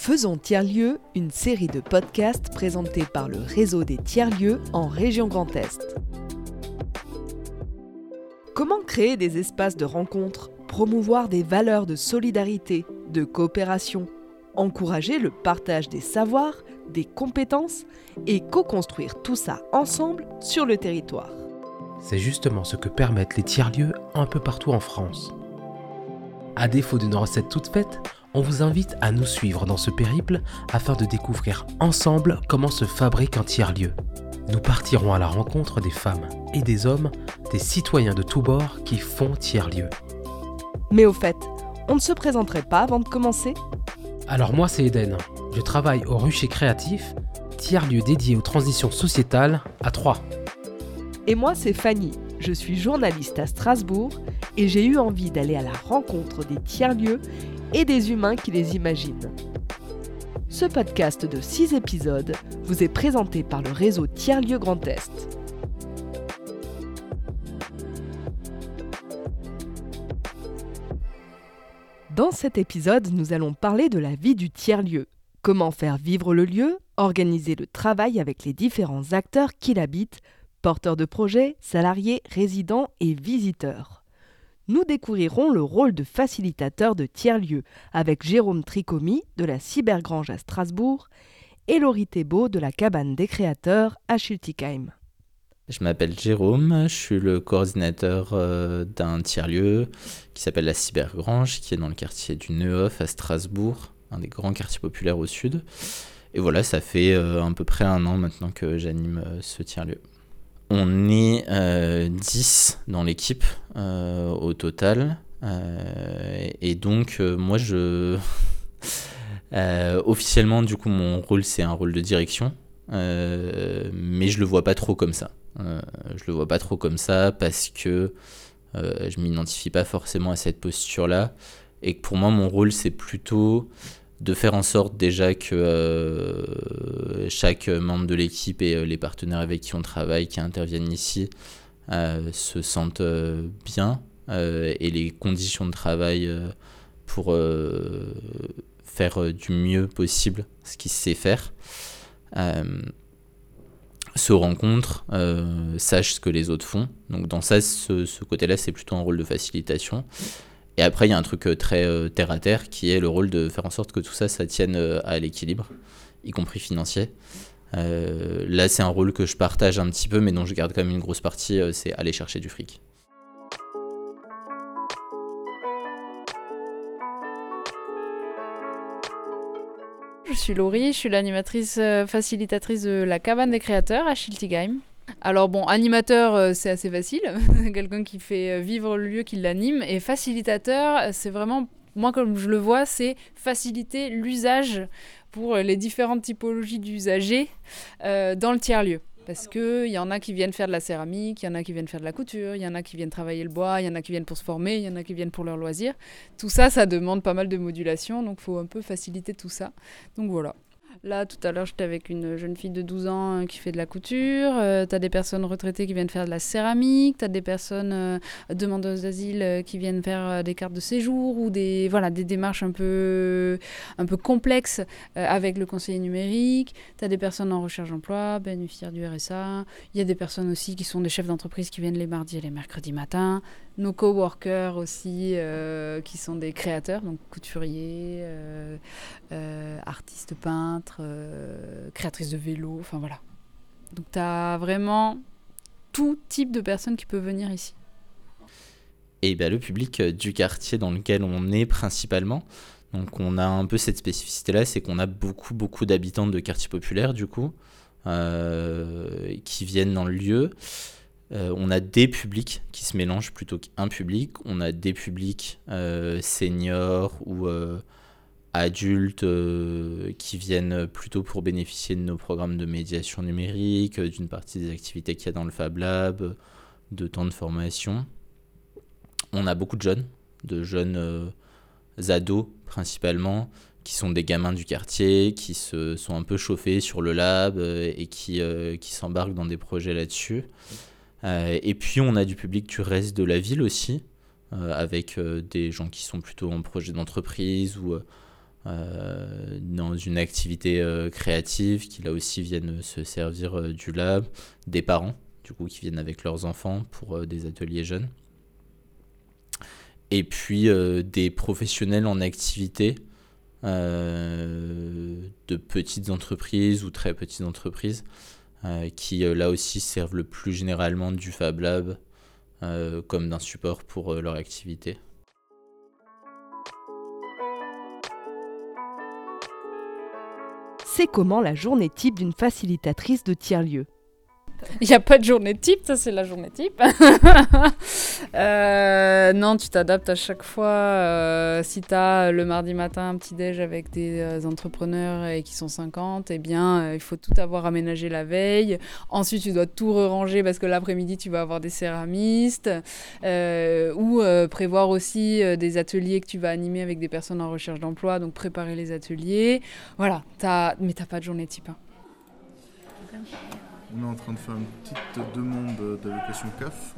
Faisons Tiers-Lieux, une série de podcasts présentés par le réseau des tiers-lieux en région Grand Est. Comment créer des espaces de rencontre, promouvoir des valeurs de solidarité, de coopération, encourager le partage des savoirs, des compétences et co-construire tout ça ensemble sur le territoire? C'est justement ce que permettent les tiers-lieux un peu partout en France. À défaut d'une recette toute faite, on vous invite à nous suivre dans ce périple afin de découvrir ensemble comment se fabrique un tiers-lieu. Nous partirons à la rencontre des femmes et des hommes, des citoyens de tous bords qui font tiers-lieu. Mais au fait, on ne se présenterait pas avant de commencer? Alors moi c'est Eden, je travaille au Rucher Créatif, tiers-lieu dédié aux transitions sociétales à Troyes. Et moi c'est Fanny, je suis journaliste à Strasbourg et j'ai eu envie d'aller à la rencontre des tiers-lieux et des humains qui les imaginent. Ce podcast de 6 épisodes vous est présenté par le réseau Tiers-Lieux Grand Est. Dans cet épisode, nous allons parler de la vie du tiers-lieu. Comment faire vivre le lieu, organiser le travail avec les différents acteurs qui l'habitent, porteurs de projets, salariés, résidents et visiteurs nous découvrirons le rôle de facilitateur de tiers-lieux avec Jérôme Tricomi de la Cybergrange à Strasbourg et Laurie Thébault de la Cabane des Créateurs à Schiltigheim. Je m'appelle Jérôme, je suis le coordinateur euh, d'un tiers-lieu qui s'appelle la Cybergrange, qui est dans le quartier du Neuhof à Strasbourg, un des grands quartiers populaires au sud. Et voilà, ça fait euh, à peu près un an maintenant que j'anime euh, ce tiers-lieu. On est 10 euh, dans l'équipe euh, au total. Euh, et donc, moi, je. officiellement, du coup, mon rôle, c'est un rôle de direction. mais je le vois pas trop comme ça. je le vois pas trop comme ça parce que je m'identifie pas forcément à cette posture-là. Et que pour moi, mon rôle, c'est plutôt de faire en sorte déjà que euh, chaque membre de l'équipe et euh, les partenaires avec qui on travaille, qui interviennent ici, euh, se sentent bien et les conditions de travail pour faire du mieux possible ce qu'ils sait faire se rencontrent, sachent ce que les autres font. Donc dans ça, ce, ce côté-là, c'est plutôt un rôle de facilitation. Et après, il y a un truc euh, très euh, terre à terre qui est le rôle de faire en sorte que tout ça, ça tienne euh, à l'équilibre, y compris financier. là, c'est un rôle que je partage un petit peu, mais dont je garde quand même une grosse partie, c'est aller chercher du fric. Je suis Laurie, je suis l'animatrice facilitatrice de la cabane des créateurs à Schiltigheim. Alors bon, animateur, euh, c'est assez facile. Quelqu'un qui fait euh, vivre le lieu, qui l'anime. Et facilitateur, c'est vraiment, moi comme je le vois, c'est faciliter l'usage pour les différentes typologies d'usagers euh, dans le tiers-lieu. Parce qu'il y en a qui viennent faire de la céramique, il y en a qui viennent faire de la couture, il y en a qui viennent travailler le bois, il y en a qui viennent pour se former, il y en a qui viennent pour leur loisir. Tout ça, ça demande pas mal de modulation, donc il faut un peu faciliter tout ça. Donc voilà. Là, tout à l'heure, j'étais avec une jeune fille de 12 ans euh, qui fait de la couture. Euh, tu as des personnes retraitées qui viennent faire de la céramique. Tu as des personnes euh, demandeuses d'asile qui viennent faire des cartes de séjour ou des, voilà, des démarches un peu, un peu complexes avec le conseiller numérique. Tu as des personnes en recherche d'emploi, bénéficiaires du RSA. Il y a des personnes aussi qui sont des chefs d'entreprise qui viennent les mardis et les mercredis matins nos coworkers aussi, euh, qui sont des créateurs, donc couturiers, euh, euh, artistes peintres, créatrices de vélo, enfin voilà. Donc tu as vraiment tout type de personnes qui peuvent venir ici. Et bien, le public du quartier dans lequel on est principalement, donc on a un peu cette spécificité-là, c'est qu'on a beaucoup, beaucoup d'habitants de quartiers populaires, du coup, qui viennent dans le lieu. Euh, on a des publics qui se mélangent plutôt qu'un public. On a des publics euh, seniors ou euh, adultes qui viennent plutôt pour bénéficier de nos programmes de médiation numérique, d'une partie des activités qu'il y a dans le Fab Lab, de temps de formation. On a beaucoup de jeunes, de jeunes ados principalement, qui sont des gamins du quartier, qui se sont un peu chauffés sur le lab et qui, qui s'embarquent dans des projets là-dessus. Euh, et puis on a du public du reste de la ville aussi, euh, avec euh, des gens qui sont plutôt en projet d'entreprise ou dans une activité créative, qui là aussi viennent se servir du lab, des parents, du coup, qui viennent avec leurs enfants pour des ateliers jeunes. Et puis des professionnels en activité, de petites entreprises ou très petites entreprises, qui là aussi servent le plus généralement du Fab Lab comme d'un support pour leur activité. c'est comment la journée type d'une facilitatrice de tiers-lieu. Il n'y a pas de journée type, ça c'est la journée type. Euh, non, tu t'adaptes à chaque fois. Euh, si tu as le mardi matin un petit déj avec des euh, entrepreneurs et qui sont 50, eh bien, il faut tout avoir aménagé la veille. Ensuite, tu dois tout ranger parce que l'après-midi, tu vas avoir des céramistes. ou prévoir aussi des ateliers que tu vas animer avec des personnes en recherche d'emploi, donc préparer les ateliers. Voilà, mais tu pas de journée type. Hein. On est en train de faire une petite demande d'allocation CAF.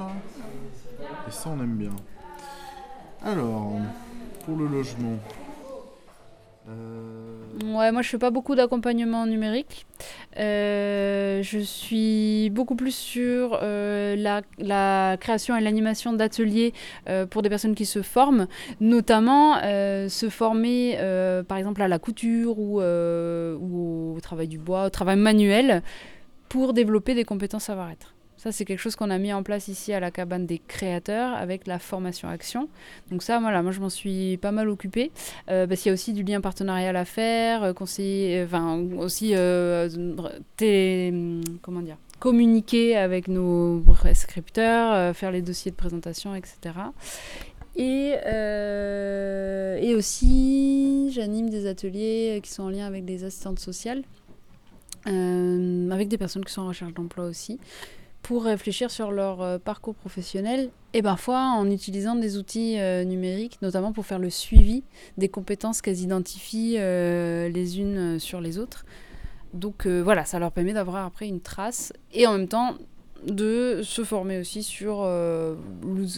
Et ça, on aime bien. Alors, pour le logement. Euh, ouais, moi je fais pas beaucoup d'accompagnement numérique. Euh, je suis beaucoup plus sur euh, la, création et l'animation d'ateliers pour des personnes qui se forment, notamment se former par exemple à la couture ou, ou, au travail du bois, au travail manuel pour développer des compétences savoir-être. Ça, c'est quelque chose qu'on a mis en place ici à la cabane des créateurs avec la formation action. Donc ça, voilà, moi je m'en suis pas mal occupée euh, parce qu'il y a aussi du lien partenarial à faire, euh, conseiller, enfin aussi euh, comment dire, communiquer avec nos prescripteurs, faire les dossiers de présentation, etc. Et, et aussi, j'anime des ateliers qui sont en lien avec des assistantes sociales. Euh, avec des personnes qui sont en recherche d'emploi aussi, pour réfléchir sur leur euh, parcours professionnel et parfois en utilisant des outils euh, numériques, notamment pour faire le suivi des compétences qu'elles identifient les unes sur les autres. Donc voilà, ça leur permet d'avoir après une trace et en même temps de se former aussi sur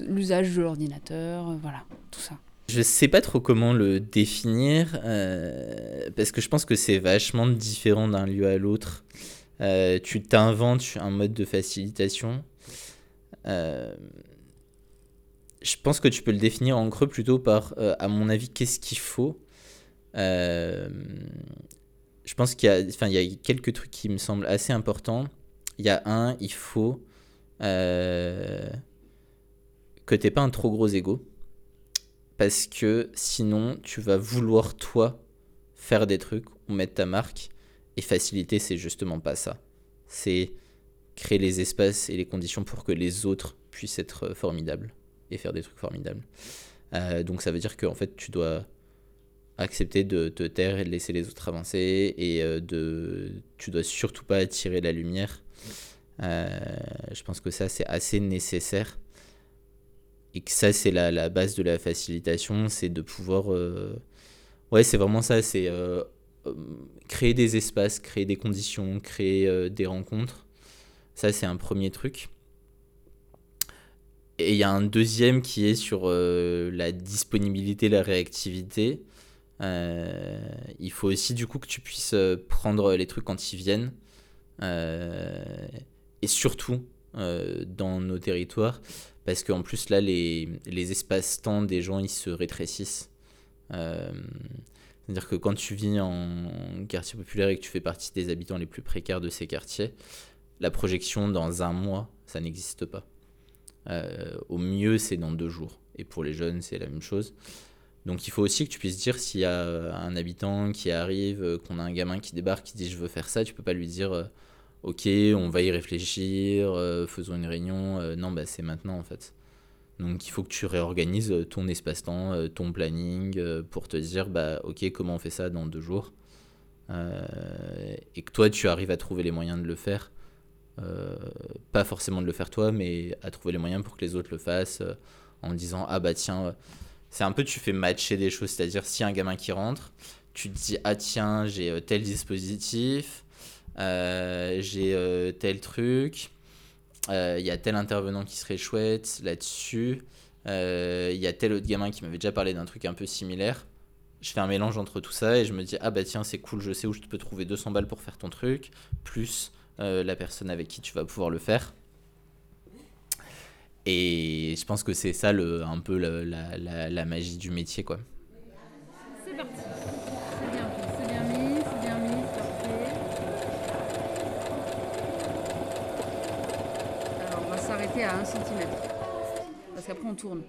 l'usage de l'ordinateur, voilà, tout ça. Je sais pas trop comment le définir, euh, parce que je pense que c'est vachement différent d'un lieu à l'autre. Euh, tu t'inventes un mode de facilitation. Euh, je pense que tu peux le définir en creux plutôt par, à mon avis, qu'est-ce qu'il faut. je pense qu'il y, a, il y a quelques trucs qui me semblent assez importants. Il y a un, il faut que tu n'aies pas un trop gros ego parce que sinon tu vas vouloir toi faire des trucs ou mettre ta marque et faciliter c'est justement pas ça. C'est créer les espaces et les conditions pour que les autres puissent être formidables et faire des trucs formidables. Euh, donc ça veut dire qu'en fait tu dois accepter de te taire et de laisser les autres avancer et euh, de tu dois surtout pas attirer la lumière. Euh, je pense que ça c'est assez nécessaire et que ça c'est la, base de la facilitation, c'est de pouvoir... Euh, ouais, c'est vraiment ça, c'est euh, euh, créer des espaces, créer des conditions, créer des rencontres. Ça c'est un premier truc. Et il y a un deuxième qui est sur la disponibilité, la réactivité. il faut aussi du coup que tu puisses prendre les trucs quand ils viennent. et surtout, dans nos territoires, parce qu'en plus là les, les espaces-temps des gens ils se rétrécissent. Euh, c'est-à-dire que quand tu vis en quartier populaire et que tu fais partie des habitants les plus précaires de ces quartiers, la projection dans un mois, ça n'existe pas. Euh, au mieux, c'est dans deux jours. Et pour les jeunes, c'est la même chose. Donc il faut aussi que tu puisses dire s'il y a un habitant qui arrive, qu'on a un gamin qui débarque, qui dit je veux faire ça, tu peux pas lui dire ok, on va y réfléchir, euh, faisons une réunion. Euh, non, bah, c'est maintenant en fait. Donc il faut que tu réorganises ton espace-temps, ton planning pour te dire, bah ok, comment on fait ça dans deux jours Et que toi, tu arrives à trouver les moyens de le faire. pas forcément de le faire toi, mais à trouver les moyens pour que les autres le fassent en disant, ah bah tiens, c'est un peu, tu fais matcher des choses. C'est-à-dire, si un gamin qui rentre, tu te dis, ah tiens, j'ai tel dispositif euh, j'ai euh, tel truc, euh, il y a tel intervenant qui serait chouette là-dessus, il y a tel autre gamin qui m'avait déjà parlé d'un truc un peu similaire. je fais un mélange entre tout ça et je me dis ah bah tiens c'est cool je sais où je peux trouver 200 balles pour faire ton truc plus euh, la personne avec qui tu vas pouvoir le faire et je pense que c'est ça le, un peu la, la, la, la magie du métier quoi C'est parti. C'est bien pris, c'est bien mis, c'est bien mis, parfait. Alors on va s'arrêter à 1 cm. Parce qu'après on tourne.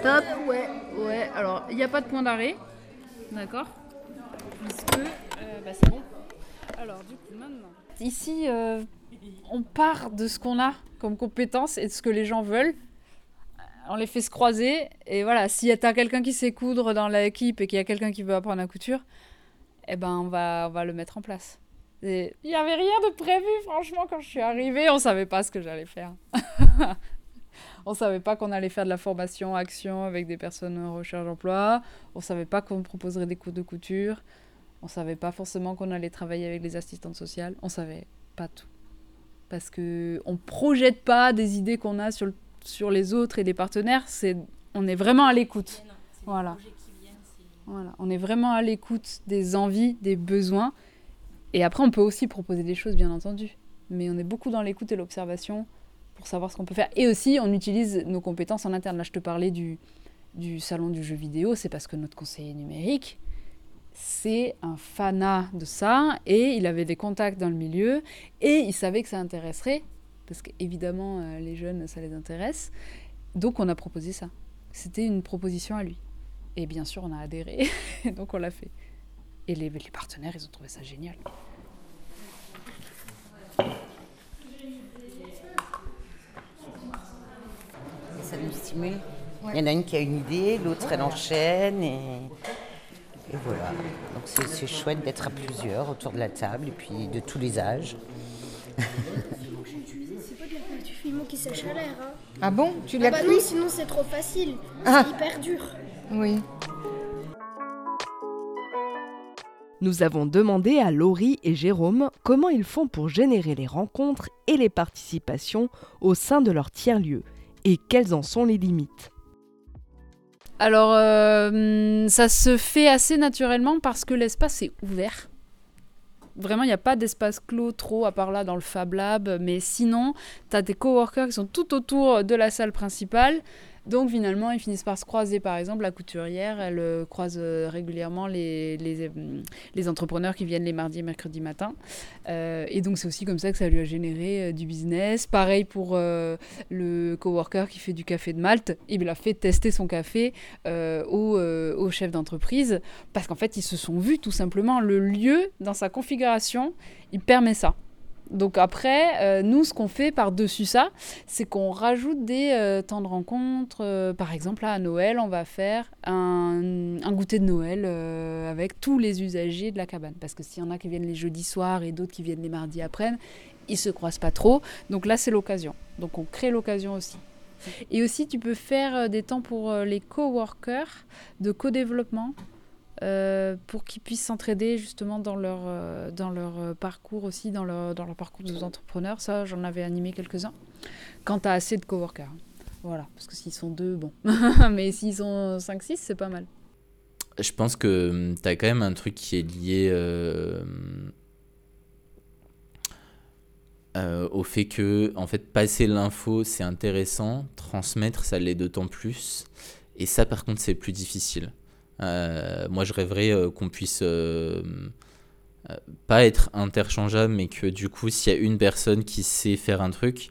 Stop. Ouais, ouais. Alors il n'y a pas de point d'arrêt. D'accord Puisque euh, bah, c'est bon. Alors du coup maintenant. Ici euh, on part de ce qu'on a comme compétences et de ce que les gens veulent on les fait se croiser. Et voilà, si t'as quelqu'un qui sait coudre dans l'équipe et qu'il y a quelqu'un qui veut apprendre la couture, eh ben on va, on va le mettre en place. Il n'y avait rien de prévu, franchement, quand je suis arrivée, on savait pas ce que j'allais faire. on savait pas qu'on allait faire de la formation action avec des personnes en recherche d'emploi. On savait pas qu'on proposerait des cours de couture. On savait pas forcément qu'on allait travailler avec les assistantes sociales. On savait pas tout. Parce que on projette pas des idées qu'on a sur le sur les autres et les partenaires, c'est on est vraiment à l'écoute. Voilà. voilà. On est vraiment à l'écoute des envies, des besoins. Et après, on peut aussi proposer des choses, bien entendu. Mais on est beaucoup dans l'écoute et l'observation pour savoir ce qu'on peut faire. Et aussi, on utilise nos compétences en interne. Là, je te parlais du, du salon du jeu vidéo, c'est parce que notre conseiller numérique, c'est un fanat de ça, et il avait des contacts dans le milieu, et il savait que ça intéresserait parce qu'évidemment, euh, les jeunes, ça les intéresse. Donc, on a proposé ça. C'était une proposition à lui. Et bien sûr, on a adhéré, donc on l'a fait. Et les, les partenaires, ils ont trouvé ça génial. Ça nous stimule. Il y en a une qui a une idée, l'autre elle enchaîne et, et voilà. Donc c'est chouette d'être à plusieurs autour de la table et puis de tous les âges. Qui sèche à l'air. Hein. Ah bon? Tu Ah l'as bah cuit non, sinon c'est trop facile. Ah. C'est hyper dur. Oui. Nous avons demandé à Laurie et Jérôme comment ils font pour générer les rencontres et les participations au sein de leur tiers-lieu et quelles en sont les limites. Alors, euh, ça se fait assez naturellement parce que l'espace est ouvert. Vraiment, il n'y a pas d'espace clos trop, à part là dans le Fab Lab. Mais sinon, tu as des coworkers qui sont tout autour de la salle principale. Donc finalement, ils finissent par se croiser. Par exemple, la couturière, elle euh, croise euh, régulièrement les, euh, les entrepreneurs qui viennent les mardis et mercredis matin. Et donc c'est aussi comme ça que ça lui a généré du business. Pareil pour le coworker qui fait du café de Malte. Il a fait tester son café au, au chef d'entreprise parce qu'en fait, ils se sont vus tout simplement. Le lieu, dans sa configuration, il permet ça. Donc après, euh, nous, ce qu'on fait par-dessus ça, c'est qu'on rajoute des euh, temps de rencontre. Euh, par exemple, là, à Noël, on va faire un, goûter de Noël avec tous les usagers de la cabane. Parce que s'il y en a qui viennent les jeudis soirs et d'autres qui viennent les mardis après, ils se croisent pas trop. Donc là, c'est l'occasion. Donc on crée l'occasion aussi. Et aussi, tu peux faire des temps pour les coworkers de co-développement euh, pour qu'ils puissent s'entraider justement dans leur, euh, dans leur euh, parcours aussi, dans leur, dans leur parcours de entrepreneurs. Ça, j'en avais animé quelques-uns. Quand tu as assez de coworkers. hein. Voilà, parce que s'ils sont deux, bon. Mais s'ils sont 5-6, c'est pas mal. Je pense que tu as quand même un truc qui est lié au fait que, en fait, passer l'info, c'est intéressant, transmettre, ça l'est d'autant plus. Et ça, par contre, c'est plus difficile. Euh, moi, je rêverais euh, qu'on puisse euh, pas être interchangeable, mais que du coup, s'il y a une personne qui sait faire un truc,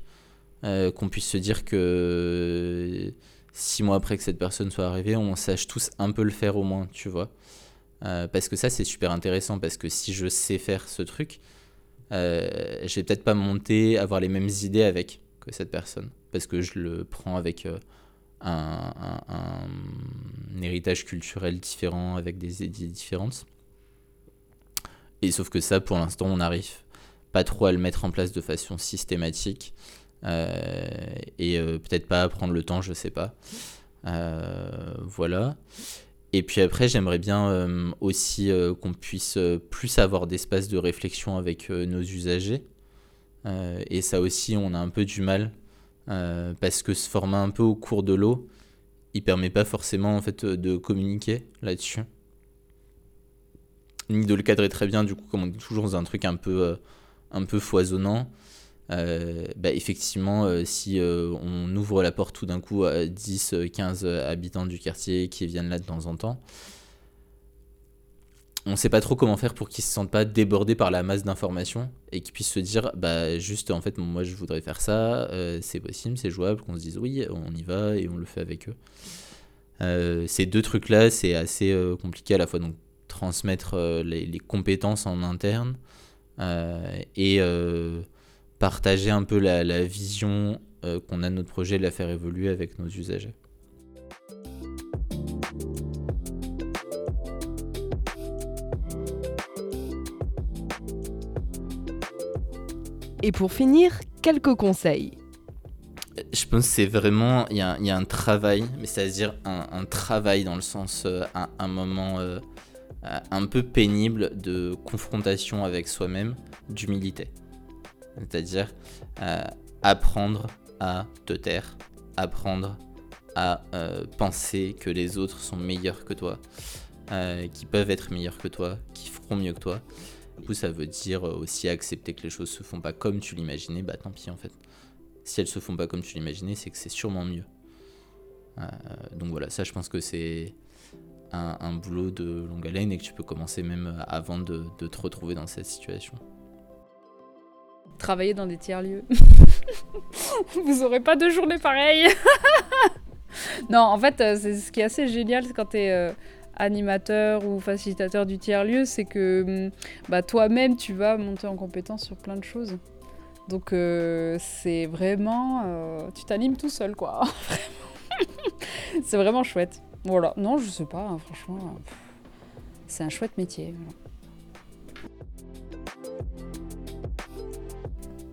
qu'on puisse se dire que six mois après que cette personne soit arrivée, on sache tous un peu le faire au moins, tu vois. Parce que ça, c'est super intéressant, parce que si je sais faire ce truc, euh, je vais peut-être pas monter, avoir les mêmes idées avec que cette personne, parce que je le prends avec un, un- héritage culturel différent, avec des idées différentes. Et sauf que ça, pour l'instant, on n'arrive pas trop à le mettre en place de façon systématique. Euh, et euh, peut-être pas à prendre le temps, je sais pas. Euh, voilà. Et puis après, j'aimerais bien aussi qu'on puisse plus avoir d'espace de réflexion avec nos usagers. Et ça aussi, on a un peu du mal euh, parce que se former un peu au cours de l'eau, il permet pas forcément en fait de communiquer là-dessus. Ni de le cadrer très bien du coup comme on est toujours dans un truc un peu un peu foisonnant. Bah, effectivement si on ouvre la porte tout d'un coup à 10 15 habitants du quartier qui viennent là de temps en temps on sait pas trop comment faire pour qu'ils se sentent pas débordés par la masse d'informations et qu'ils puissent se dire bah juste en fait moi je voudrais faire ça euh, c'est possible c'est jouable qu'on se dise oui on y va et on le fait avec eux. Euh, ces deux trucs là c'est assez euh, compliqué à la fois donc transmettre les, compétences en interne et partager un peu la, la vision qu'on a de notre projet la faire évoluer avec nos usagers Et pour finir, quelques conseils. Je pense que c'est vraiment, il y, a, un travail, mais c'est-à-dire un, travail dans le sens, euh, un, moment euh, un peu pénible de confrontation avec soi-même, d'humilité. C'est-à-dire euh, apprendre à te taire, apprendre à penser que les autres sont meilleurs que toi, qui peuvent être meilleurs que toi, qui feront mieux que toi. Du coup, ça veut dire aussi accepter que les choses se font pas comme tu l'imaginais, bah tant pis en fait. Si elles se font pas comme tu l'imaginais, c'est que c'est sûrement mieux. Euh, donc voilà, ça je pense que c'est un, boulot de longue haleine et que tu peux commencer même avant de, te retrouver dans cette situation. Travailler dans des tiers-lieux. Vous aurez pas deux journées pareilles. non, en fait, euh, c'est ce qui est assez génial quand tu es euh, animateur ou facilitateur du tiers-lieu, c'est que hum, bah, toi-même, tu vas monter en compétence sur plein de choses. Donc euh, c'est vraiment... Euh, tu t'animes tout seul, quoi. c'est vraiment chouette. Voilà. Non, je sais pas, hein, franchement. c'est un chouette métier.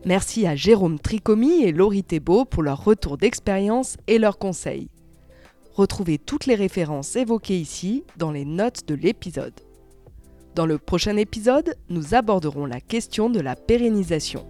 Merci à Jérôme Tricomi et Laurie Thébault pour leur retour d'expérience et leurs conseils. Retrouvez toutes les références évoquées ici dans les notes de l'épisode. Dans le prochain épisode, nous aborderons la question de la pérennisation.